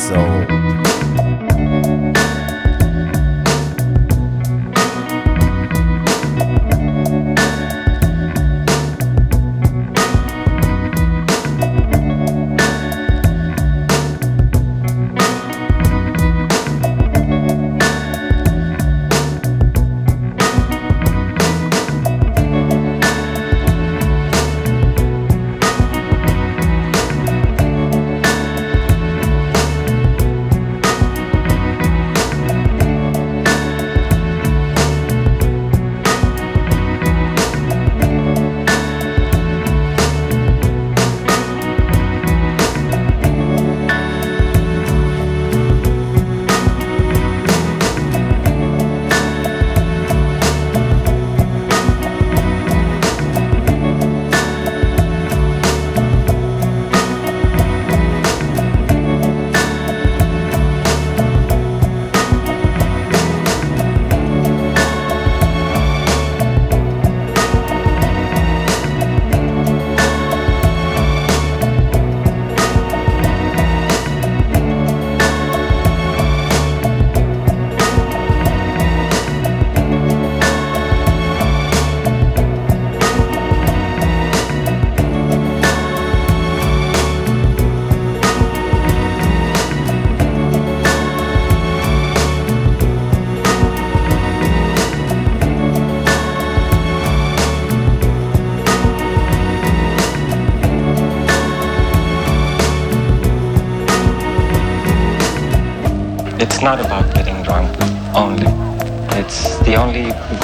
So.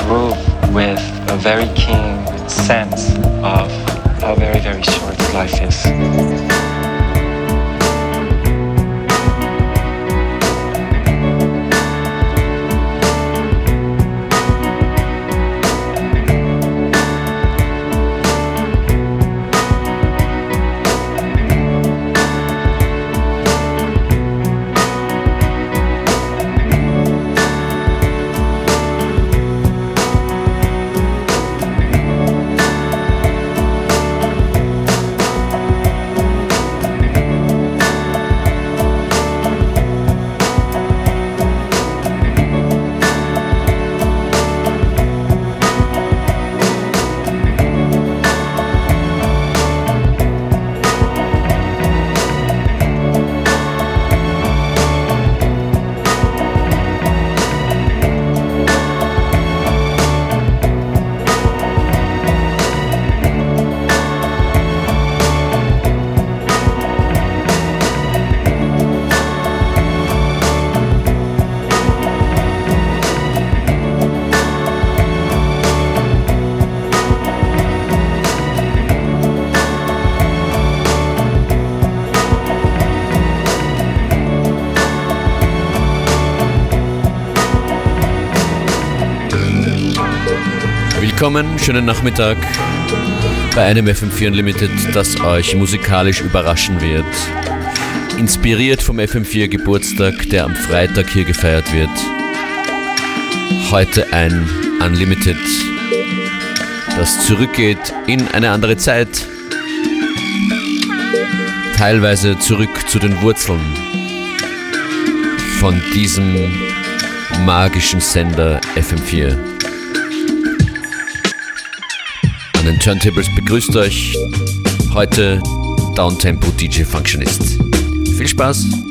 Groove with a very keen sense of how very, very short life is. Willkommen, schönen Nachmittag bei einem FM4 Unlimited, das euch musikalisch überraschen wird. Inspiriert vom FM4 Geburtstag, der am Freitag hier gefeiert wird. Heute ein Unlimited, das zurückgeht in eine andere Zeit. Teilweise zurück zu den Wurzeln von diesem magischen Sender FM4. An den Turntables begrüßt euch heute Downtempo DJ Functionist. Viel Spaß!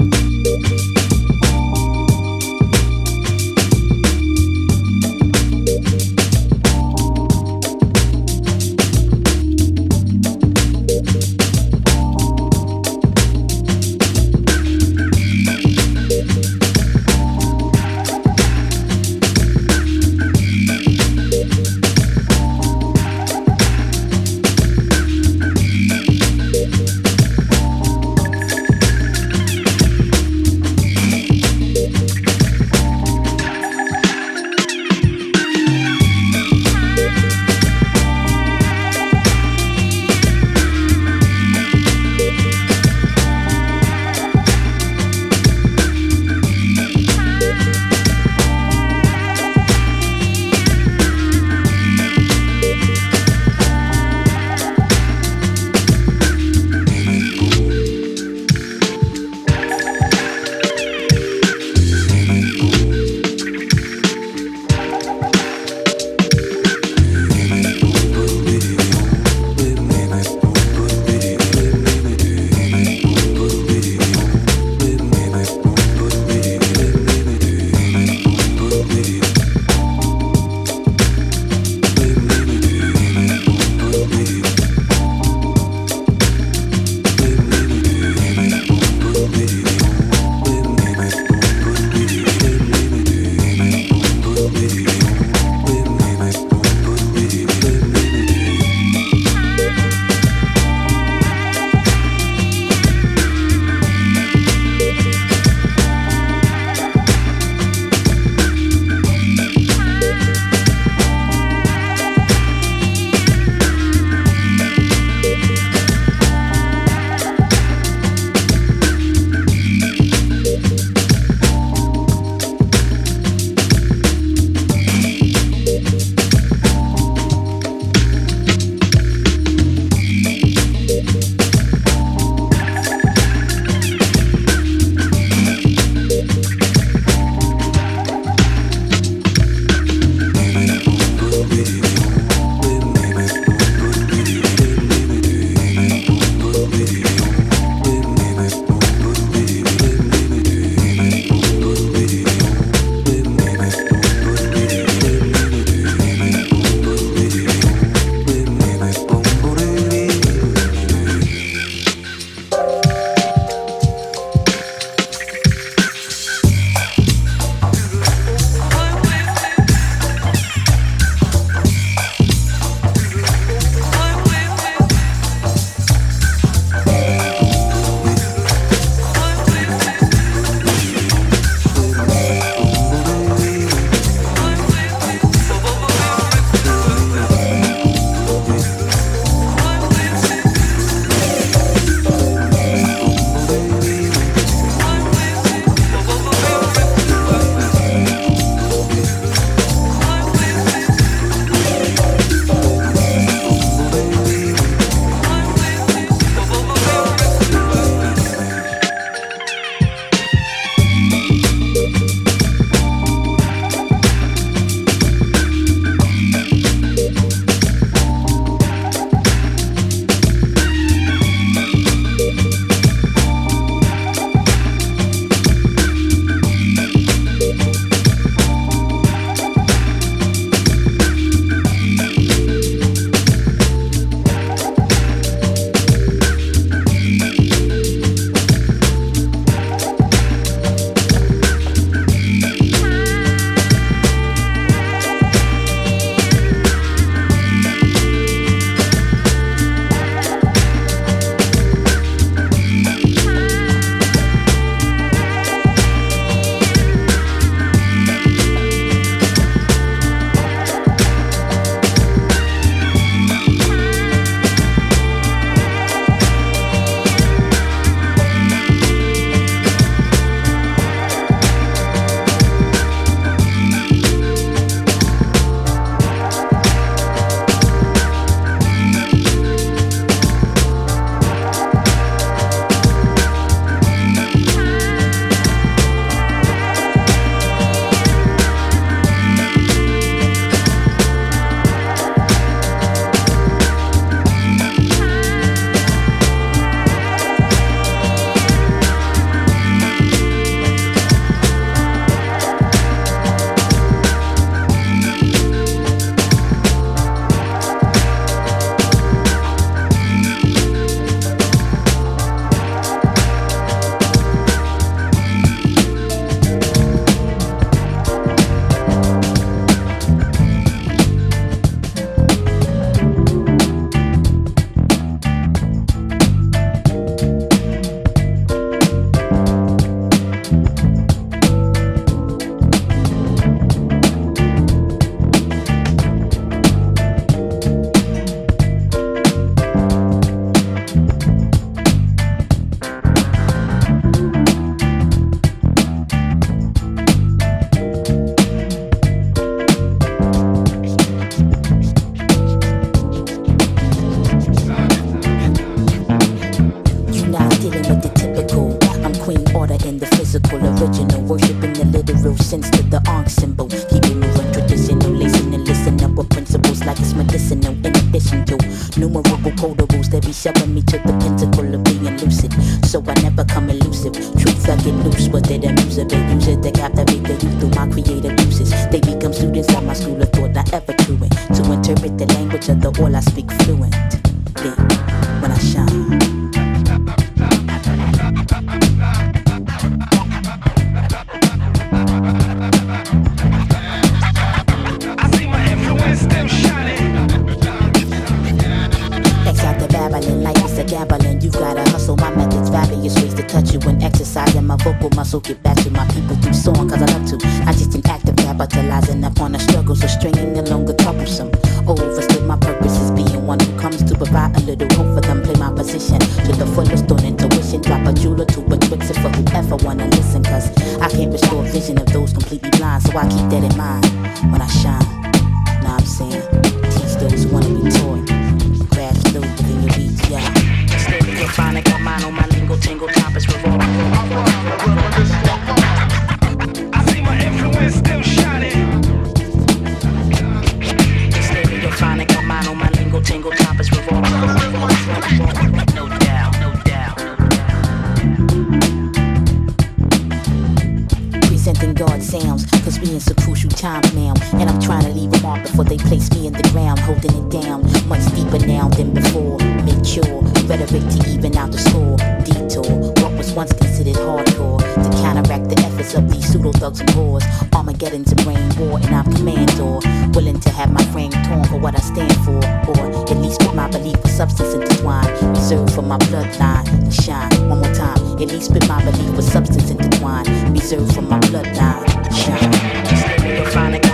sounds. Cause we in some crucial times now. And I'm trying to leave a mark before they place me in the ground, holding it down. Much deeper now than before. Mature, rhetoric to even out the score. Detour, what was once considered hardcore to counteract the efforts of these pseudo thugs and whores. Armageddon's a brain war, and I'm commandor. Willing to have my frame torn for what I stand for, or at least put my belief with substance intertwined. Reserved for my bloodline to shine. One more time, at least put my belief with substance intertwined. Reserved for my bloodline to shine.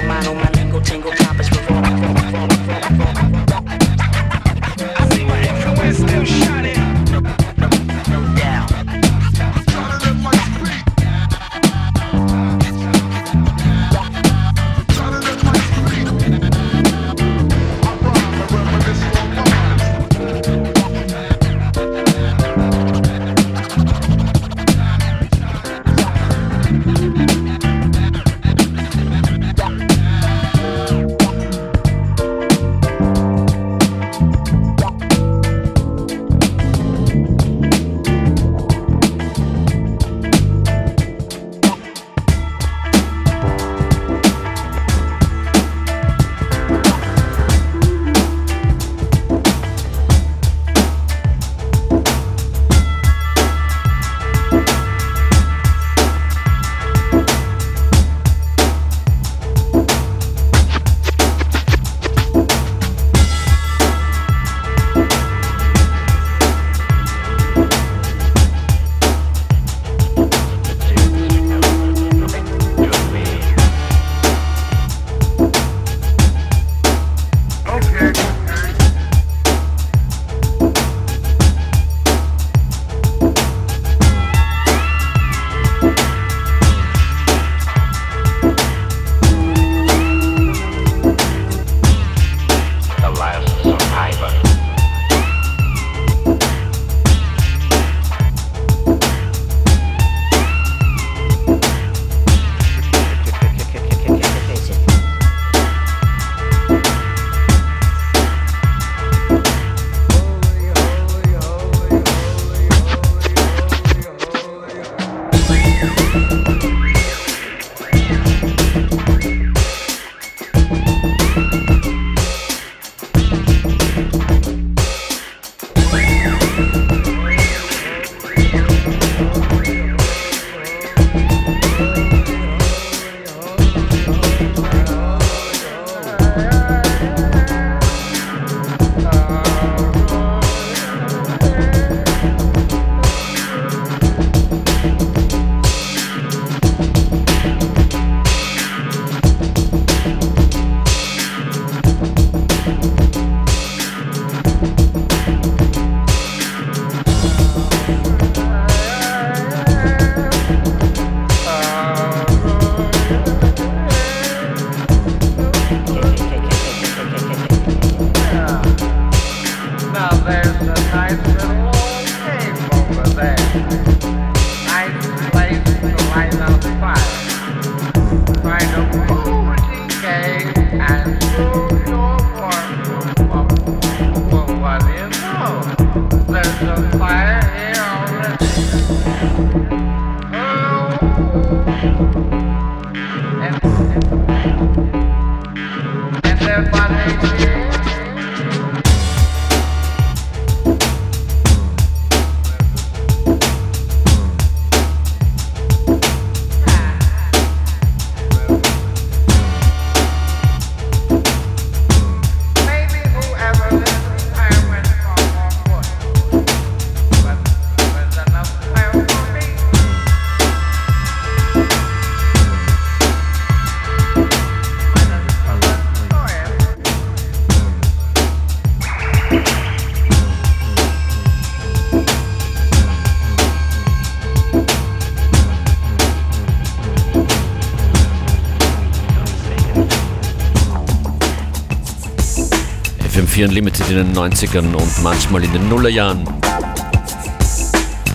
In den 90ern und manchmal in den Nullerjahren.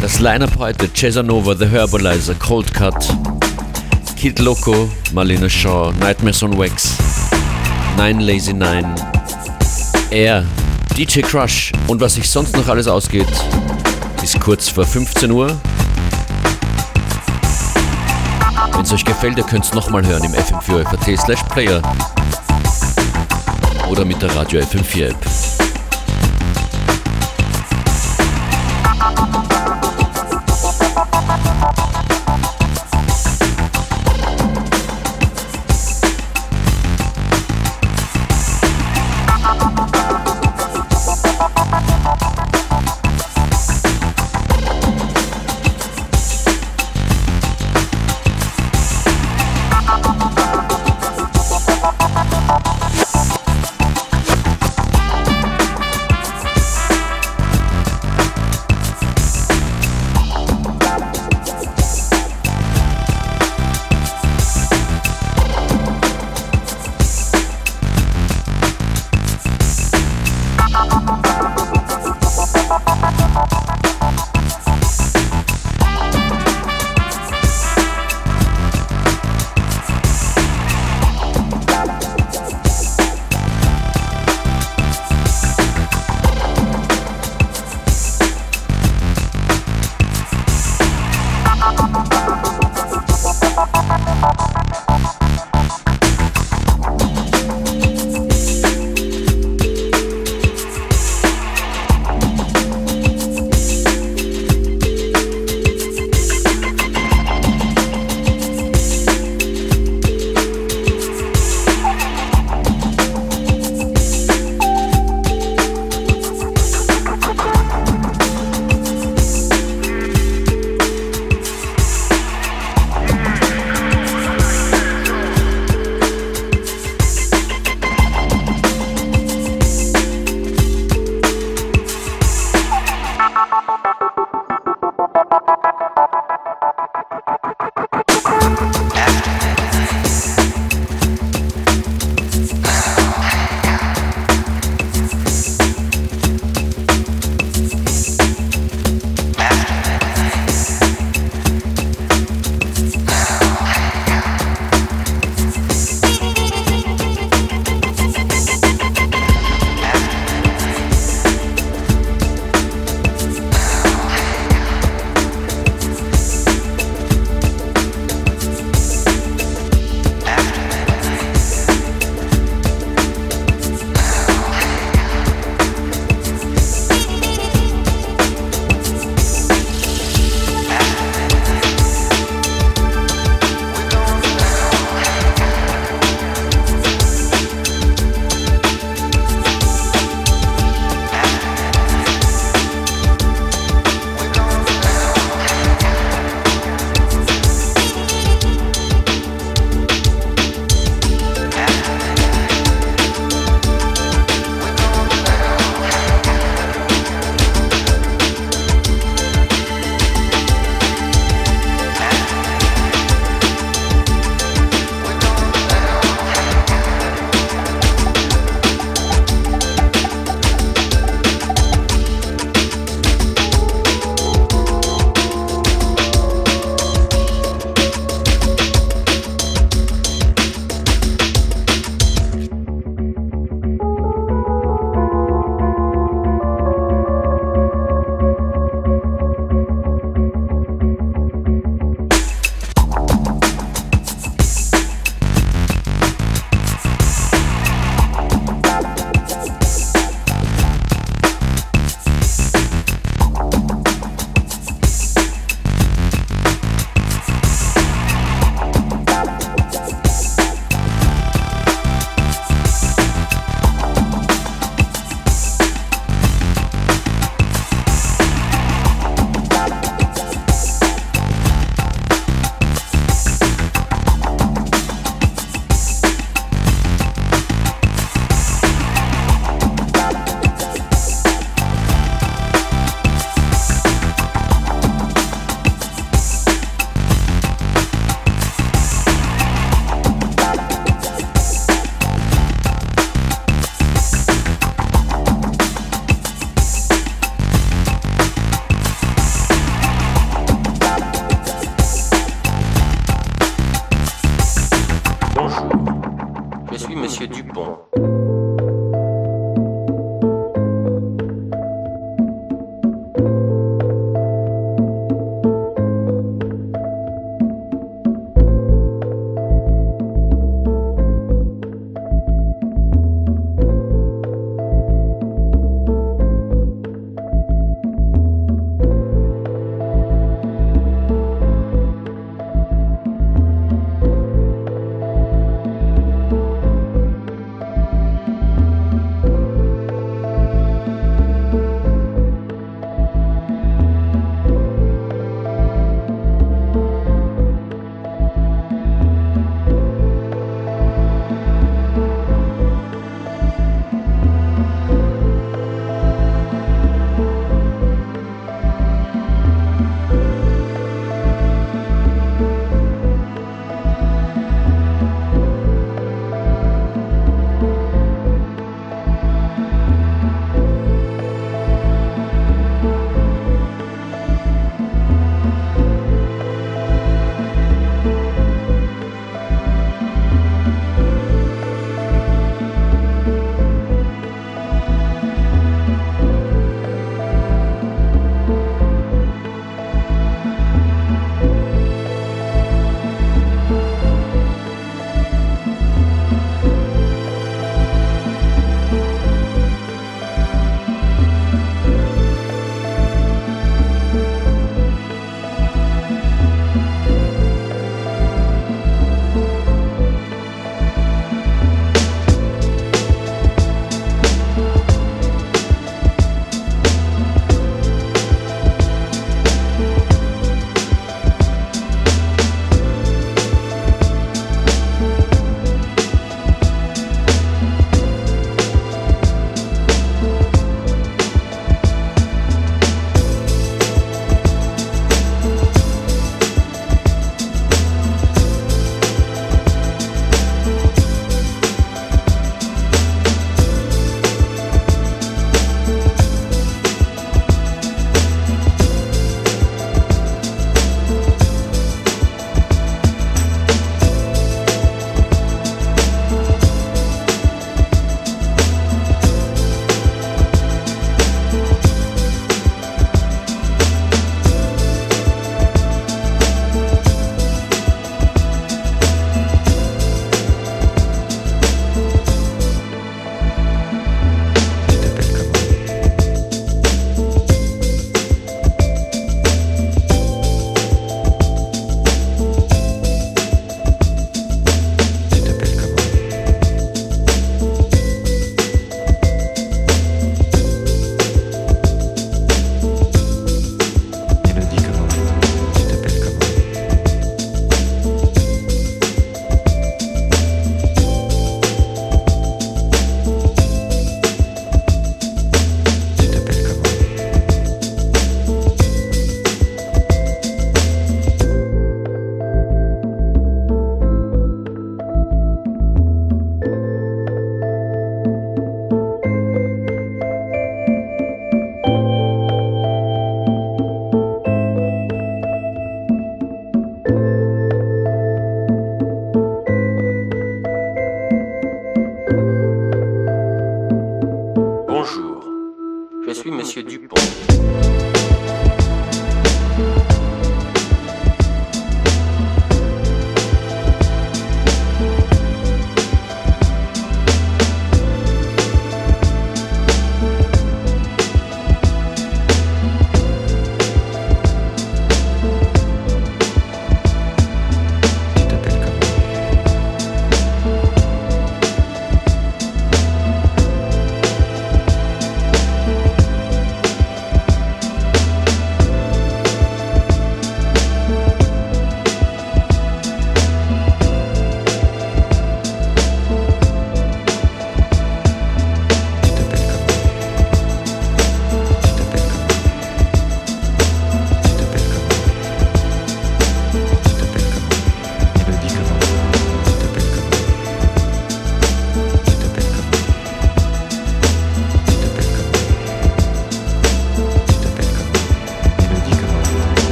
Das Line-Up heute Cesanova, The Herbalizer, Cold Cut, Kid Loco, Marlena Shaw, Nightmares on Wax, Nine Lazy Nine, Air, DJ Crush und was sich sonst noch alles ausgeht, ist kurz vor 15 Uhr. Wenn es euch gefällt, ihr könnt es nochmal hören im fm4 slash player oder mit der Radio FM4 App.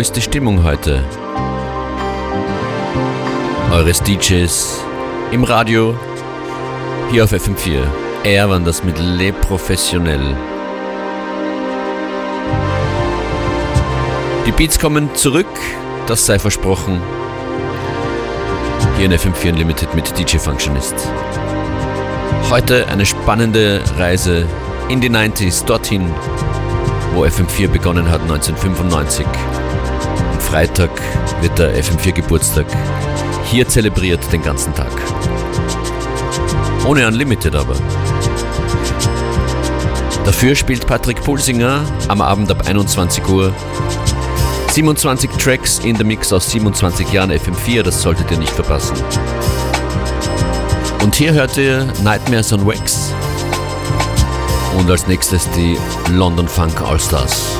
Ist die Stimmung heute. Eures DJs im Radio, hier auf FM4. Er war das mit Le Professionell. Die Beats kommen zurück, das sei versprochen. Hier in FM4 Unlimited mit DJ Functionist. Heute eine spannende Reise in die 90s, dorthin, wo FM4 begonnen hat 1995. Freitag wird der FM4 Geburtstag hier zelebriert den ganzen Tag. Ohne Unlimited aber. Dafür spielt Patrick Pulsinger am Abend ab 21 Uhr 27 Tracks in der Mix aus 27 Jahren FM4, das solltet ihr nicht verpassen. Und hier hört ihr Nightmares on Wax und als nächstes die London Funk All Stars.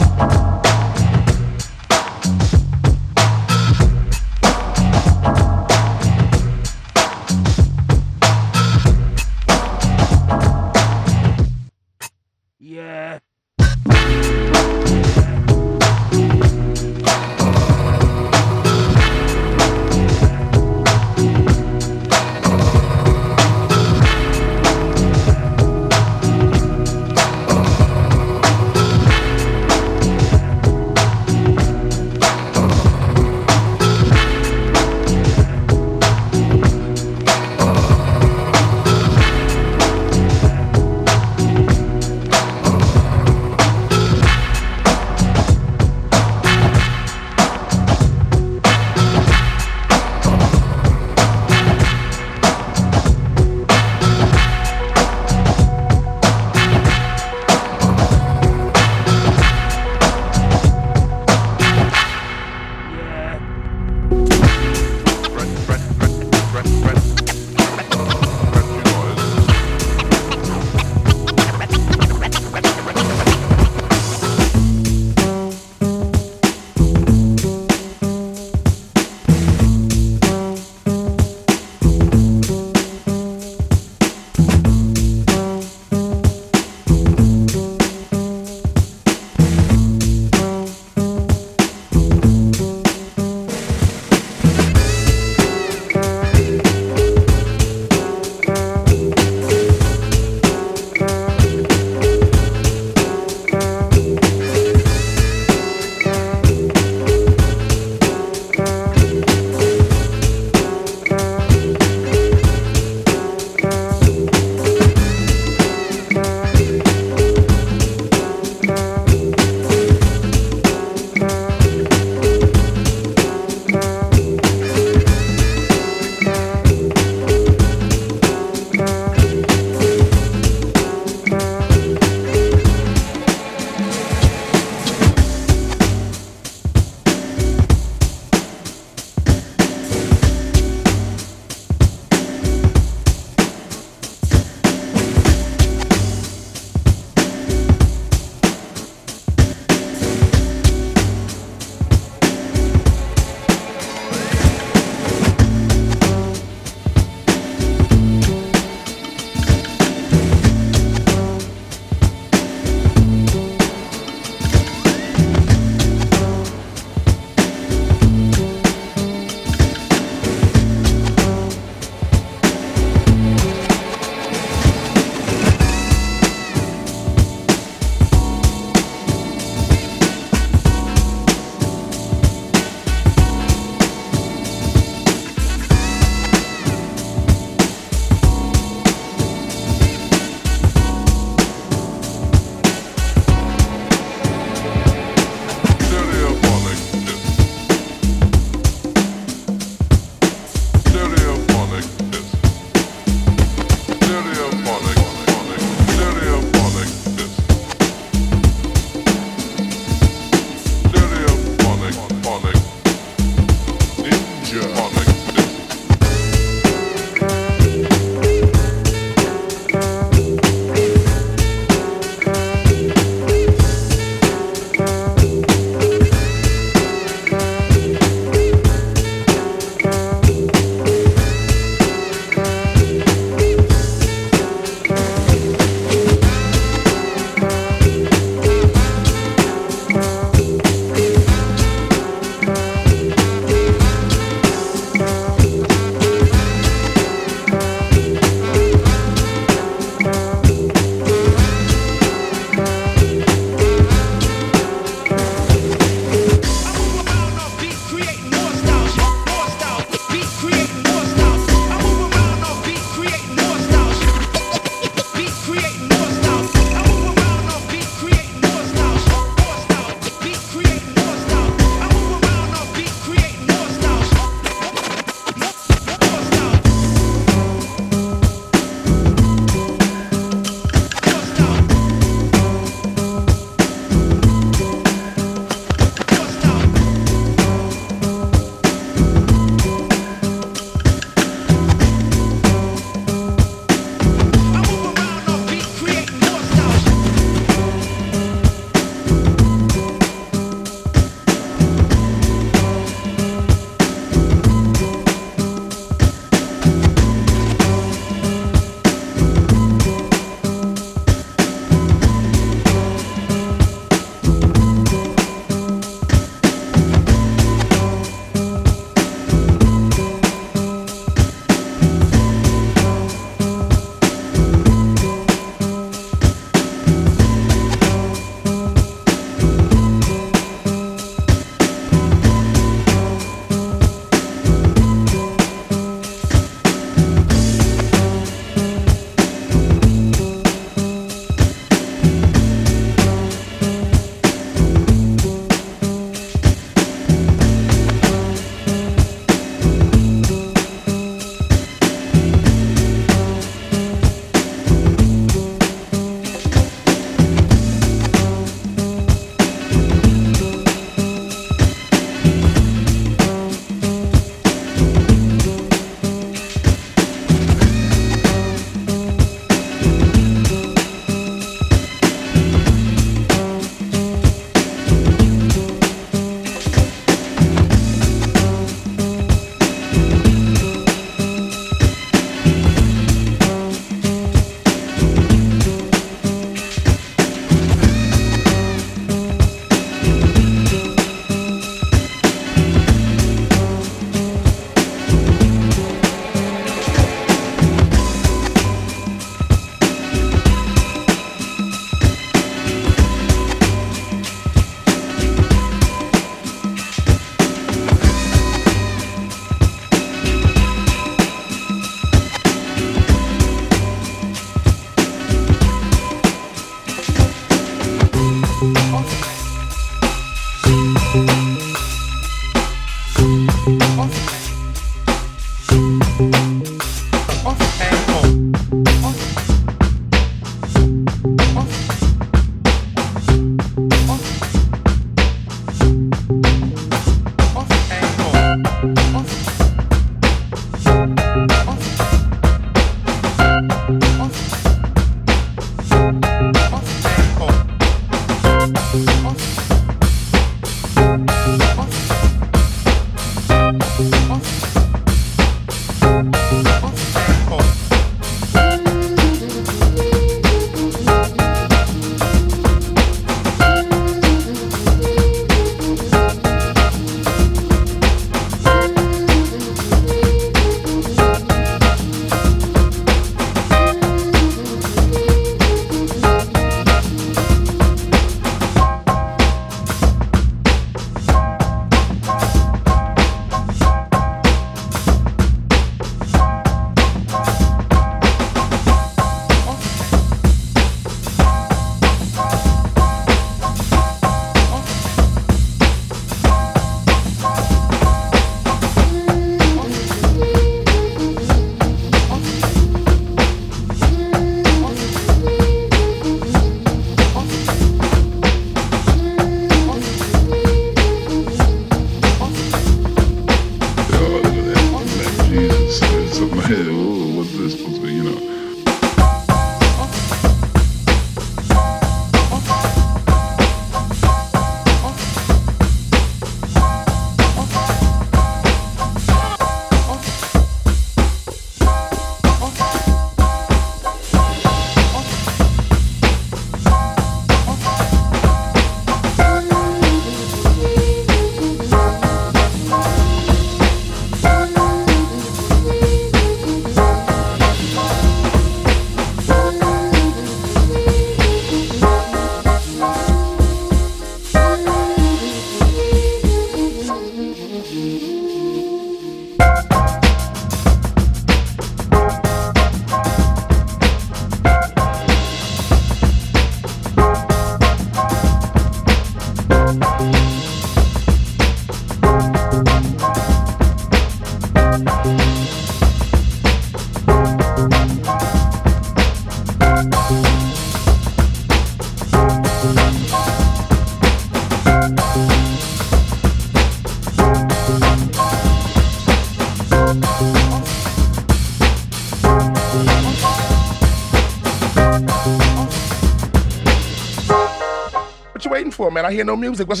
I hear no music. What's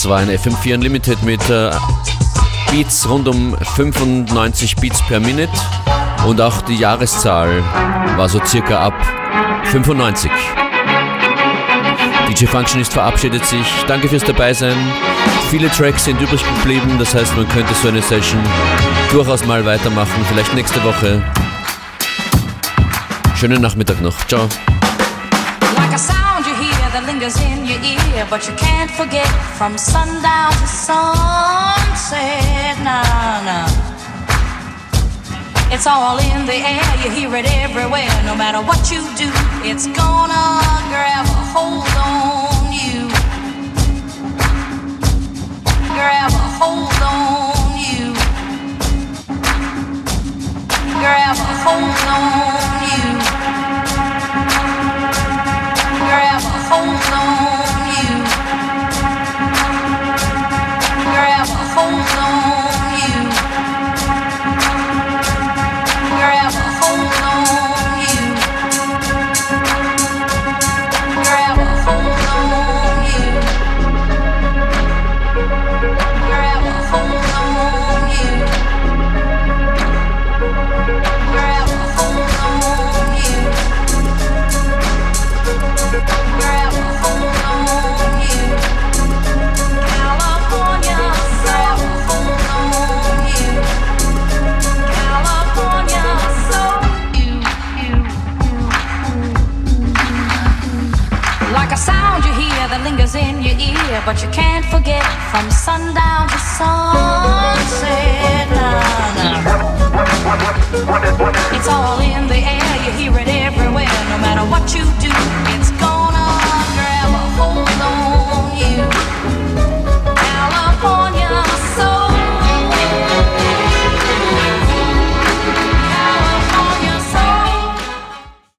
Das war ein FM4 Unlimited mit äh, Beats rund um 95 Beats per Minute und auch die Jahreszahl war so circa ab 95. DJ Functionist verabschiedet sich. Danke fürs Dabeisein. Viele Tracks sind übrig geblieben, das heißt, man könnte so eine Session durchaus mal weitermachen, vielleicht nächste Woche. Schönen Nachmittag noch. Ciao. That lingers in your ear, but you can't forget from sundown to sunset. Nah, nah. It's all in the air, you hear it everywhere. No matter what you do, it's gonna grab a hold on you. Grab a hold on you. Grab a hold on but you can't forget from sundown to sunset. It's all in the air, you hear it everywhere. No matter what you do,